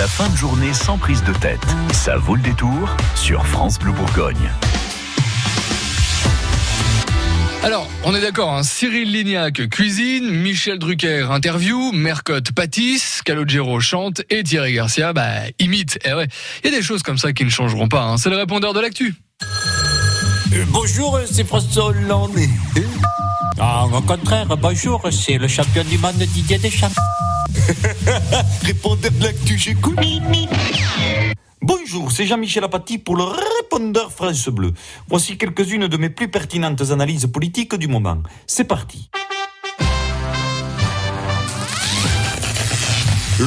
La fin de journée sans prise de tête. Ça vaut le détour sur France Bleu Bourgogne. Alors, on est d'accord, hein. Cyril Lignac cuisine, Michel Drucker interview, Mercotte pâtisse, Calogero chante et Thierry Garcia bah, imite. Eh ouais, il y a des choses comme ça qui ne changeront pas. Hein. C'est le répondeur de l'actu. Euh, bonjour, c'est François Hollande. Ah, au contraire, bonjour, c'est le champion du monde Didier Deschamps. Répondeur j'écoute. Bonjour, c'est Jean-Michel Apathy pour le répondeur France Bleu. Voici quelques-unes de mes plus pertinentes analyses politiques du moment. C'est parti.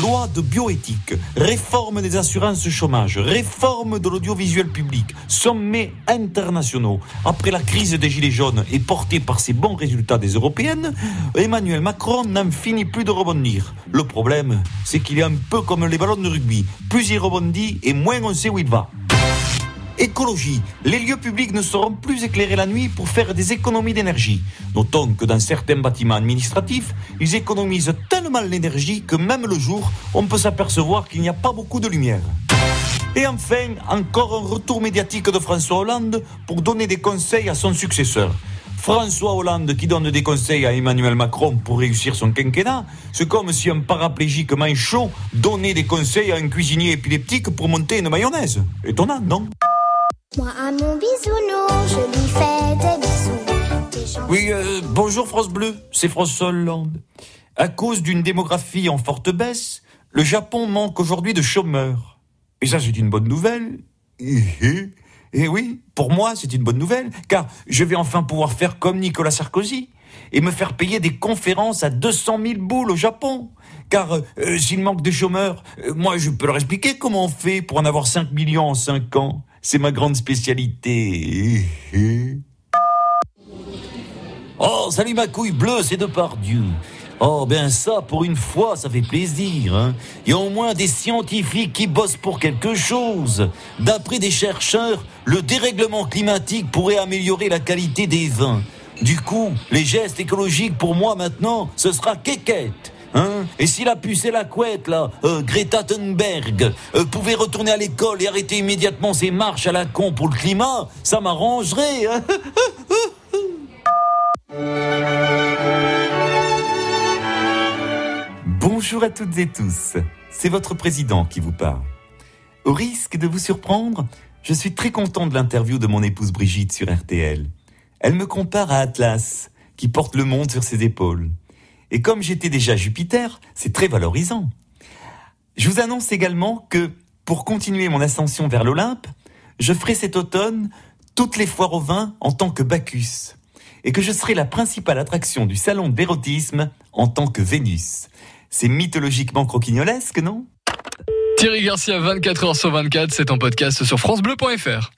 Loi de bioéthique, réforme des assurances chômage, réforme de l'audiovisuel public, sommets internationaux. Après la crise des Gilets jaunes et portée par ces bons résultats des européennes, Emmanuel Macron n'en finit plus de rebondir. Le problème, c'est qu'il est un peu comme les ballons de rugby. Plus il rebondit et moins on sait où il va. Écologie. Les lieux publics ne seront plus éclairés la nuit pour faire des économies d'énergie. Notons que dans certains bâtiments administratifs, ils économisent tellement l'énergie que même le jour, on peut s'apercevoir qu'il n'y a pas beaucoup de lumière. Et enfin, encore un retour médiatique de François Hollande pour donner des conseils à son successeur. François Hollande qui donne des conseils à Emmanuel Macron pour réussir son quinquennat, c'est comme si un paraplégique manchot donnait des conseils à un cuisinier épileptique pour monter une mayonnaise. Étonnant, non? Moi, à mon bisounours, je lui fais des bisous. Oui, euh, bonjour France Bleu, c'est François Hollande. À cause d'une démographie en forte baisse, le Japon manque aujourd'hui de chômeurs. Et ça, c'est une bonne nouvelle. Et oui, pour moi, c'est une bonne nouvelle, car je vais enfin pouvoir faire comme Nicolas Sarkozy et me faire payer des conférences à 200 000 boules au Japon. Car euh, s'il manque de chômeurs, euh, moi, je peux leur expliquer comment on fait pour en avoir 5 millions en 5 ans. C'est ma grande spécialité. Oh, salut ma couille bleue, c'est de par Dieu. Oh, ben ça, pour une fois, ça fait plaisir. Hein. Il y a au moins des scientifiques qui bossent pour quelque chose. D'après des chercheurs, le dérèglement climatique pourrait améliorer la qualité des vins. Du coup, les gestes écologiques pour moi maintenant, ce sera quéquette. Hein? Et si la puce et la couette, là, euh, Greta Thunberg, euh, pouvait retourner à l'école et arrêter immédiatement ses marches à la con pour le climat, ça m'arrangerait. Hein? Bonjour à toutes et tous, c'est votre président qui vous parle. Au risque de vous surprendre, je suis très content de l'interview de mon épouse Brigitte sur RTL. Elle me compare à Atlas, qui porte le monde sur ses épaules. Et comme j'étais déjà Jupiter, c'est très valorisant. Je vous annonce également que, pour continuer mon ascension vers l'Olympe, je ferai cet automne toutes les foires au vin en tant que Bacchus, et que je serai la principale attraction du salon d'érotisme en tant que Vénus. C'est mythologiquement croquignolesque, non? Thierry Garcia, 24h sur 24, c'est en podcast sur FranceBleu.fr.